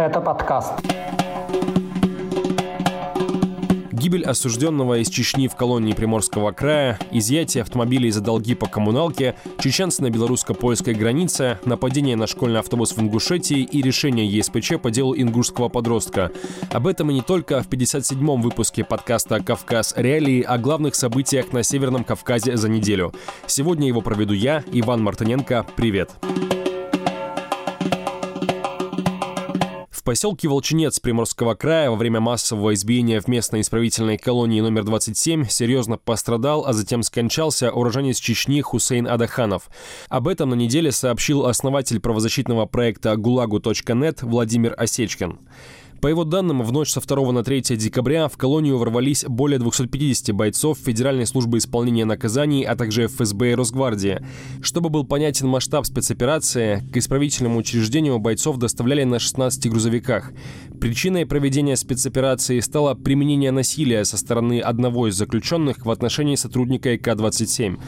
Это подкаст. Гибель осужденного из Чечни в колонии Приморского края, изъятие автомобилей за долги по коммуналке, чеченцы на белорусско-польской границе, нападение на школьный автобус в Ингушетии и решение ЕСПЧ по делу ингушского подростка. Об этом и не только в 57-м выпуске подкаста «Кавказ. Реалии» о главных событиях на Северном Кавказе за неделю. Сегодня его проведу я, Иван Мартыненко. Привет! Привет! Поселке Волчинец Приморского края во время массового избиения в местной исправительной колонии номер 27 серьезно пострадал, а затем скончался уроженец Чечни Хусейн Адаханов. Об этом на неделе сообщил основатель правозащитного проекта «Гулагу.нет» Владимир Осечкин. По его данным, в ночь со 2 на 3 декабря в колонию ворвались более 250 бойцов Федеральной службы исполнения наказаний, а также ФСБ и Росгвардии. Чтобы был понятен масштаб спецоперации, к исправительному учреждению бойцов доставляли на 16 грузовиках. Причиной проведения спецоперации стало применение насилия со стороны одного из заключенных в отношении сотрудника ИК-27.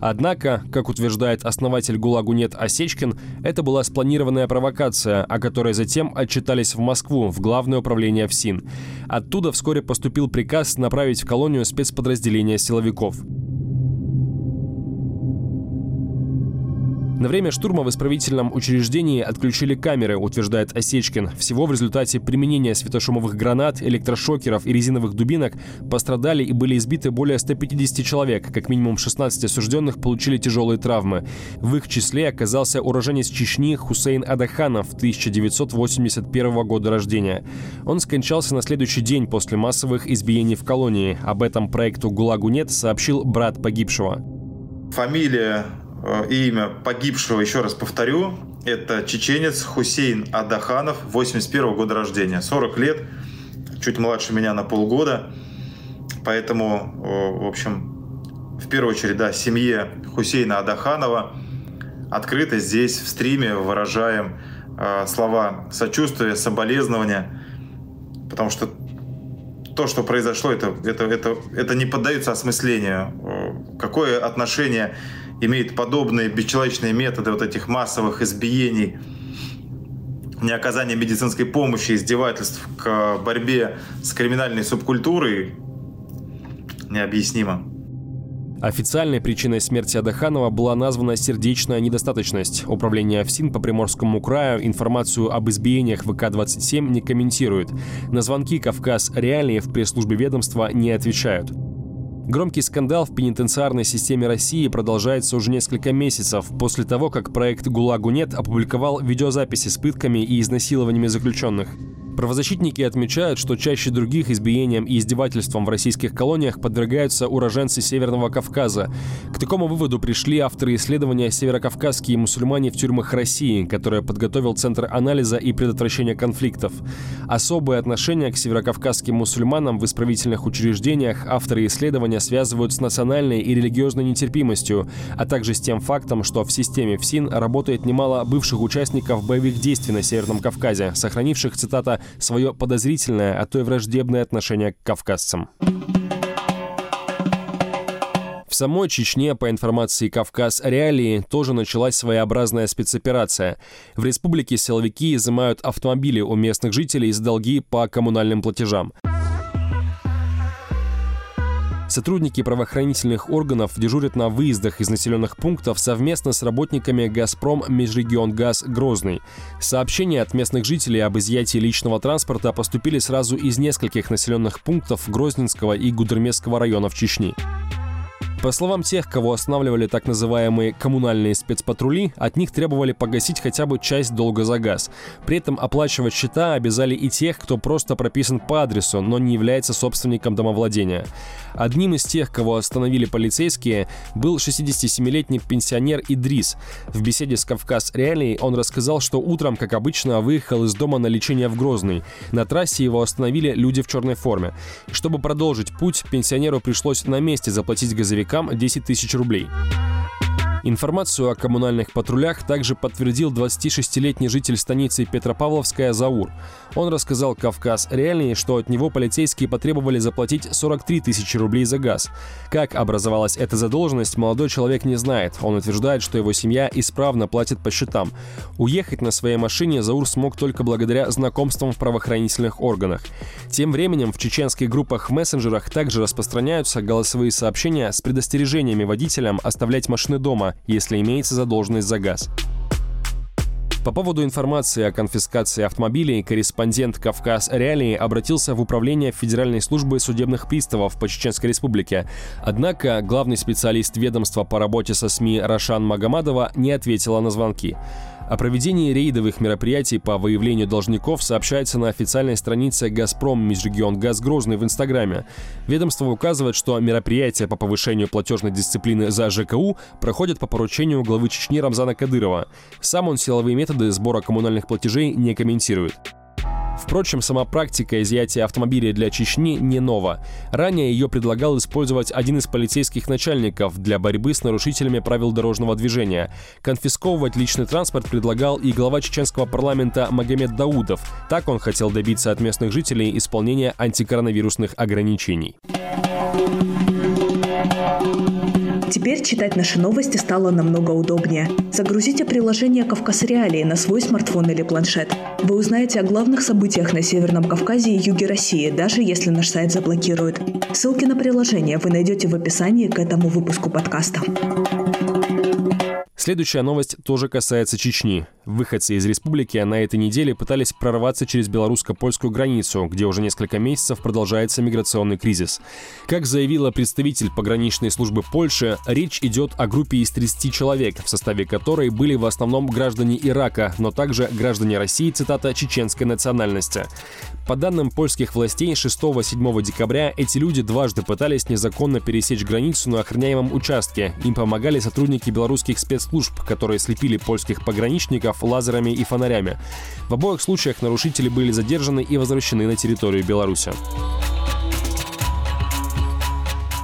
Однако, как утверждает основатель ГУЛАГу НЕТ Осечкин, это была спланированная провокация, о которой затем отчитались в Москву, в Главное управление ФСИН. Оттуда вскоре поступил приказ направить в колонию спецподразделения силовиков. На время штурма в исправительном учреждении отключили камеры, утверждает Осечкин. Всего в результате применения светошумовых гранат, электрошокеров и резиновых дубинок пострадали и были избиты более 150 человек. Как минимум 16 осужденных получили тяжелые травмы. В их числе оказался уроженец Чечни Хусейн Адаханов 1981 года рождения. Он скончался на следующий день после массовых избиений в колонии. Об этом проекту «ГУЛАГу нет» сообщил брат погибшего. Фамилия имя погибшего, еще раз повторю, это чеченец Хусейн Адаханов, 81 года рождения, 40 лет, чуть младше меня на полгода. Поэтому, в общем, в первую очередь, да, семье Хусейна Адаханова открыто здесь в стриме выражаем э, слова сочувствия, соболезнования, потому что то, что произошло, это, это, это, это не поддается осмыслению. Э, какое отношение имеет подобные бесчеловечные методы вот этих массовых избиений, неоказания медицинской помощи, издевательств к борьбе с криминальной субкультурой необъяснимо. Официальной причиной смерти Адаханова была названа сердечная недостаточность. Управление ФСИН по Приморскому краю информацию об избиениях ВК-27 не комментирует. На звонки «Кавказ Реалии» в пресс-службе ведомства не отвечают. Громкий скандал в пенитенциарной системе России продолжается уже несколько месяцев после того, как проект «ГУЛАГу нет» опубликовал видеозаписи с пытками и изнасилованиями заключенных. Правозащитники отмечают, что чаще других избиениям и издевательствам в российских колониях подвергаются уроженцы Северного Кавказа. К такому выводу пришли авторы исследования «Северокавказские мусульмане в тюрьмах России», которое подготовил Центр анализа и предотвращения конфликтов. Особое отношение к северокавказским мусульманам в исправительных учреждениях авторы исследования связывают с национальной и религиозной нетерпимостью, а также с тем фактом, что в системе ФСИН работает немало бывших участников боевых действий на Северном Кавказе, сохранивших, цитата, свое подозрительное, а то и враждебное отношение к кавказцам. В самой Чечне, по информации Кавказ Реалии, тоже началась своеобразная спецоперация. В республике силовики изымают автомобили у местных жителей с долги по коммунальным платежам. Сотрудники правоохранительных органов дежурят на выездах из населенных пунктов совместно с работниками «Газпром Межрегионгаз Грозный». Сообщения от местных жителей об изъятии личного транспорта поступили сразу из нескольких населенных пунктов Грозненского и Гудермесского районов Чечни. По словам тех, кого останавливали так называемые коммунальные спецпатрули, от них требовали погасить хотя бы часть долга за газ. При этом оплачивать счета обязали и тех, кто просто прописан по адресу, но не является собственником домовладения. Одним из тех, кого остановили полицейские, был 67-летний пенсионер Идрис. В беседе с Кавказ Реалией он рассказал, что утром, как обычно, выехал из дома на лечение в Грозный. На трассе его остановили люди в черной форме. Чтобы продолжить путь, пенсионеру пришлось на месте заплатить газовик игрокам 10 тысяч рублей. Информацию о коммунальных патрулях также подтвердил 26-летний житель станицы Петропавловская Заур. Он рассказал «Кавказ Реальный», что от него полицейские потребовали заплатить 43 тысячи рублей за газ. Как образовалась эта задолженность, молодой человек не знает. Он утверждает, что его семья исправно платит по счетам. Уехать на своей машине Заур смог только благодаря знакомствам в правоохранительных органах. Тем временем в чеченских группах в мессенджерах также распространяются голосовые сообщения с предостережениями водителям оставлять машины дома, если имеется задолженность за газ. По поводу информации о конфискации автомобилей корреспондент «Кавказ Реалии» обратился в Управление Федеральной службы судебных приставов по Чеченской Республике. Однако главный специалист ведомства по работе со СМИ Рашан Магомадова не ответила на звонки. О проведении рейдовых мероприятий по выявлению должников сообщается на официальной странице «Газпром Межрегион Газ Грозный» в Инстаграме. Ведомство указывает, что мероприятия по повышению платежной дисциплины за ЖКУ проходят по поручению главы Чечни Рамзана Кадырова. Сам он силовые методы сбора коммунальных платежей не комментирует. Впрочем, сама практика изъятия автомобиля для Чечни не нова. Ранее ее предлагал использовать один из полицейских начальников для борьбы с нарушителями правил дорожного движения. Конфисковывать личный транспорт предлагал и глава чеченского парламента Магомед Даудов. Так он хотел добиться от местных жителей исполнения антикоронавирусных ограничений. Теперь читать наши новости стало намного удобнее. Загрузите приложение «Кавказ Реалии» на свой смартфон или планшет. Вы узнаете о главных событиях на Северном Кавказе и юге России, даже если наш сайт заблокируют. Ссылки на приложение вы найдете в описании к этому выпуску подкаста. Следующая новость тоже касается Чечни. Выходцы из республики на этой неделе пытались прорваться через белорусско-польскую границу, где уже несколько месяцев продолжается миграционный кризис. Как заявила представитель пограничной службы Польши, речь идет о группе из 30 человек, в составе которой были в основном граждане Ирака, но также граждане России, цитата, чеченской национальности. По данным польских властей, 6-7 декабря эти люди дважды пытались незаконно пересечь границу на охраняемом участке. Им помогали сотрудники белорусских спецслужб, которые слепили польских пограничников лазерами и фонарями. В обоих случаях нарушители были задержаны и возвращены на территорию Беларуси.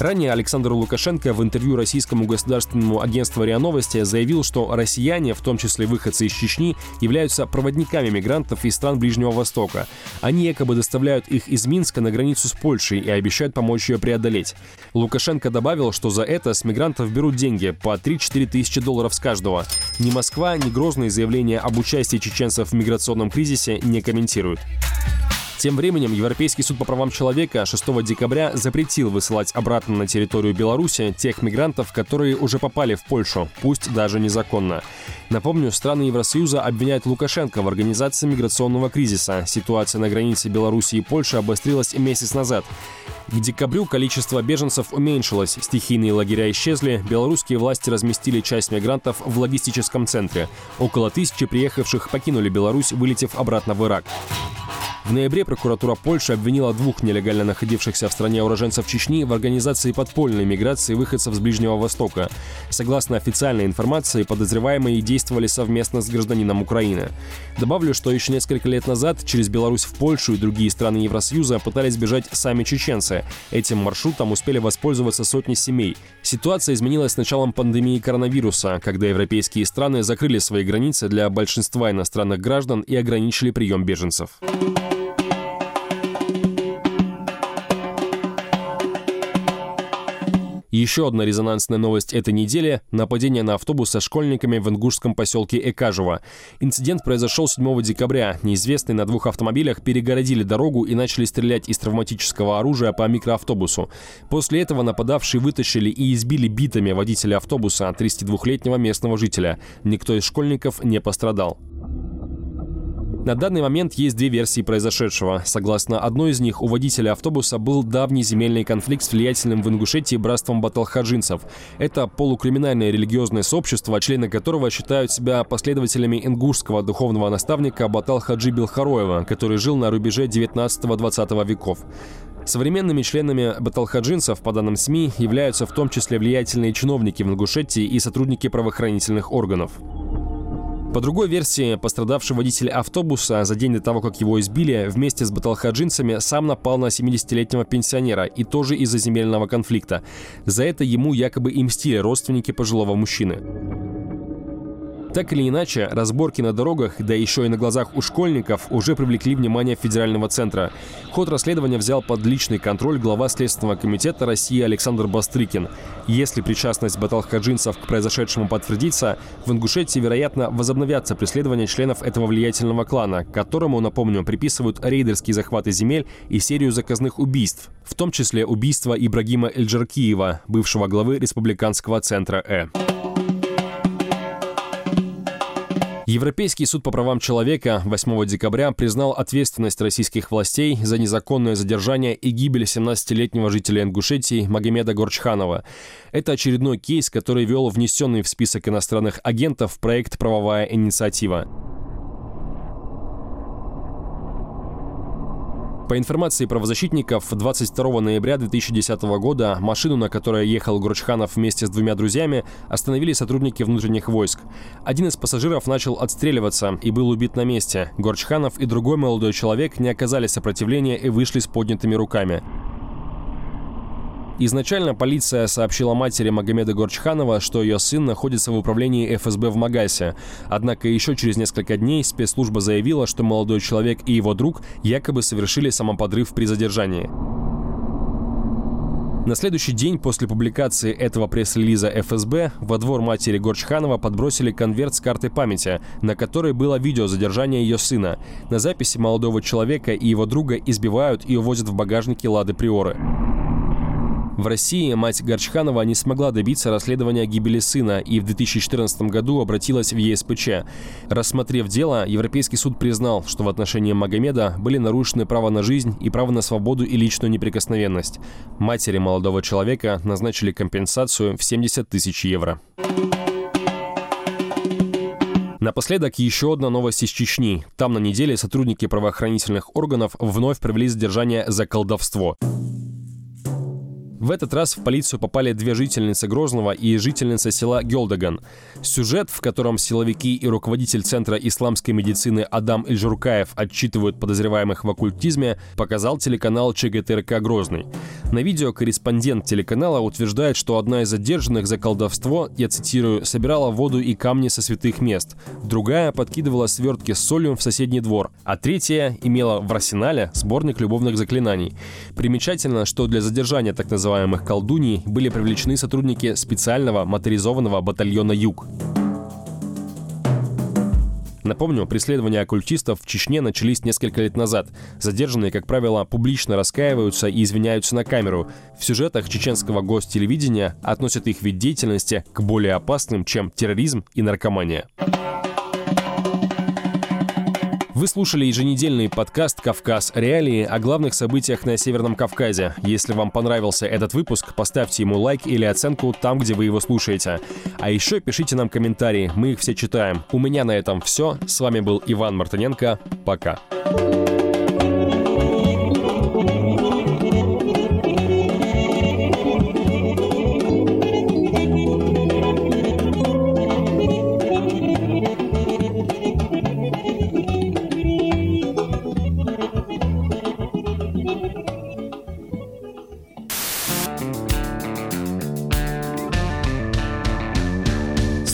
Ранее Александр Лукашенко в интервью российскому государственному агентству РИА Новости заявил, что россияне, в том числе выходцы из Чечни, являются проводниками мигрантов из стран Ближнего Востока. Они якобы доставляют их из Минска на границу с Польшей и обещают помочь ее преодолеть. Лукашенко добавил, что за это с мигрантов берут деньги по 3-4 тысячи долларов с каждого. Ни Москва, ни грозные заявления об участии чеченцев в миграционном кризисе не комментируют. Тем временем Европейский суд по правам человека 6 декабря запретил высылать обратно на территорию Беларуси тех мигрантов, которые уже попали в Польшу, пусть даже незаконно. Напомню, страны Евросоюза обвиняют Лукашенко в организации миграционного кризиса. Ситуация на границе Беларуси и Польши обострилась месяц назад. К декабрю количество беженцев уменьшилось, стихийные лагеря исчезли, белорусские власти разместили часть мигрантов в логистическом центре. Около тысячи приехавших покинули Беларусь, вылетев обратно в Ирак. В ноябре прокуратура Польши обвинила двух нелегально находившихся в стране уроженцев Чечни в организации подпольной миграции выходцев с Ближнего Востока. Согласно официальной информации, подозреваемые действовали совместно с гражданином Украины. Добавлю, что еще несколько лет назад через Беларусь в Польшу и другие страны Евросоюза пытались бежать сами чеченцы. Этим маршрутом успели воспользоваться сотни семей. Ситуация изменилась с началом пандемии коронавируса, когда европейские страны закрыли свои границы для большинства иностранных граждан и ограничили прием беженцев. Еще одна резонансная новость этой недели – нападение на автобус со школьниками в ингушском поселке Экажево. Инцидент произошел 7 декабря. Неизвестные на двух автомобилях перегородили дорогу и начали стрелять из травматического оружия по микроавтобусу. После этого нападавшие вытащили и избили битами водителя автобуса, 32-летнего местного жителя. Никто из школьников не пострадал. На данный момент есть две версии произошедшего. Согласно одной из них, у водителя автобуса был давний земельный конфликт с влиятельным в Ингушетии братством баталхаджинцев. Это полукриминальное религиозное сообщество, члены которого считают себя последователями ингушского духовного наставника Баталхаджи Билхароева, который жил на рубеже 19-20 веков. Современными членами баталхаджинцев, по данным СМИ, являются в том числе влиятельные чиновники в Ингушетии и сотрудники правоохранительных органов. По другой версии, пострадавший водитель автобуса за день до того, как его избили, вместе с баталхаджинцами сам напал на 70-летнего пенсионера, и тоже из-за земельного конфликта. За это ему якобы и мстили родственники пожилого мужчины. Так или иначе, разборки на дорогах, да еще и на глазах у школьников, уже привлекли внимание федерального центра. Ход расследования взял под личный контроль глава Следственного комитета России Александр Бастрыкин. Если причастность баталхаджинцев к произошедшему подтвердится, в Ингушетии, вероятно, возобновятся преследования членов этого влиятельного клана, которому, напомню, приписывают рейдерские захваты земель и серию заказных убийств, в том числе убийство Ибрагима Эльджаркиева, бывшего главы республиканского центра «Э». Европейский суд по правам человека 8 декабря признал ответственность российских властей за незаконное задержание и гибель 17-летнего жителя Ингушетии Магомеда Горчханова. Это очередной кейс, который вел внесенный в список иностранных агентов проект «Правовая инициатива». По информации правозащитников, 22 ноября 2010 года машину, на которой ехал Гурчханов вместе с двумя друзьями, остановили сотрудники внутренних войск. Один из пассажиров начал отстреливаться и был убит на месте. Горчханов и другой молодой человек не оказали сопротивления и вышли с поднятыми руками. Изначально полиция сообщила матери Магомеда Горчханова, что ее сын находится в управлении ФСБ в Магасе. Однако еще через несколько дней спецслужба заявила, что молодой человек и его друг якобы совершили самоподрыв при задержании. На следующий день после публикации этого пресс-релиза ФСБ во двор матери Горчханова подбросили конверт с картой памяти, на которой было видео задержания ее сына. На записи молодого человека и его друга избивают и увозят в багажнике Лады Приоры. В России мать Горчханова не смогла добиться расследования гибели сына и в 2014 году обратилась в ЕСПЧ. Рассмотрев дело, Европейский суд признал, что в отношении Магомеда были нарушены право на жизнь и право на свободу и личную неприкосновенность. Матери молодого человека назначили компенсацию в 70 тысяч евро. Напоследок еще одна новость из Чечни. Там на неделе сотрудники правоохранительных органов вновь провели задержание за колдовство. В этот раз в полицию попали две жительницы Грозного и жительница села Гелдаган. Сюжет, в котором силовики и руководитель Центра исламской медицины Адам Ильжуркаев отчитывают подозреваемых в оккультизме, показал телеканал ЧГТРК «Грозный». На видео корреспондент телеканала утверждает, что одна из задержанных за колдовство, я цитирую, собирала воду и камни со святых мест, другая подкидывала свертки с солью в соседний двор, а третья имела в арсенале сборник любовных заклинаний. Примечательно, что для задержания так называемых называемых колдуний были привлечены сотрудники специального моторизованного батальона «Юг». Напомню, преследования оккультистов в Чечне начались несколько лет назад. Задержанные, как правило, публично раскаиваются и извиняются на камеру. В сюжетах чеченского гостелевидения относят их вид деятельности к более опасным, чем терроризм и наркомания. Вы слушали еженедельный подкаст «Кавказ. Реалии» о главных событиях на Северном Кавказе. Если вам понравился этот выпуск, поставьте ему лайк или оценку там, где вы его слушаете. А еще пишите нам комментарии, мы их все читаем. У меня на этом все. С вами был Иван Мартыненко. Пока.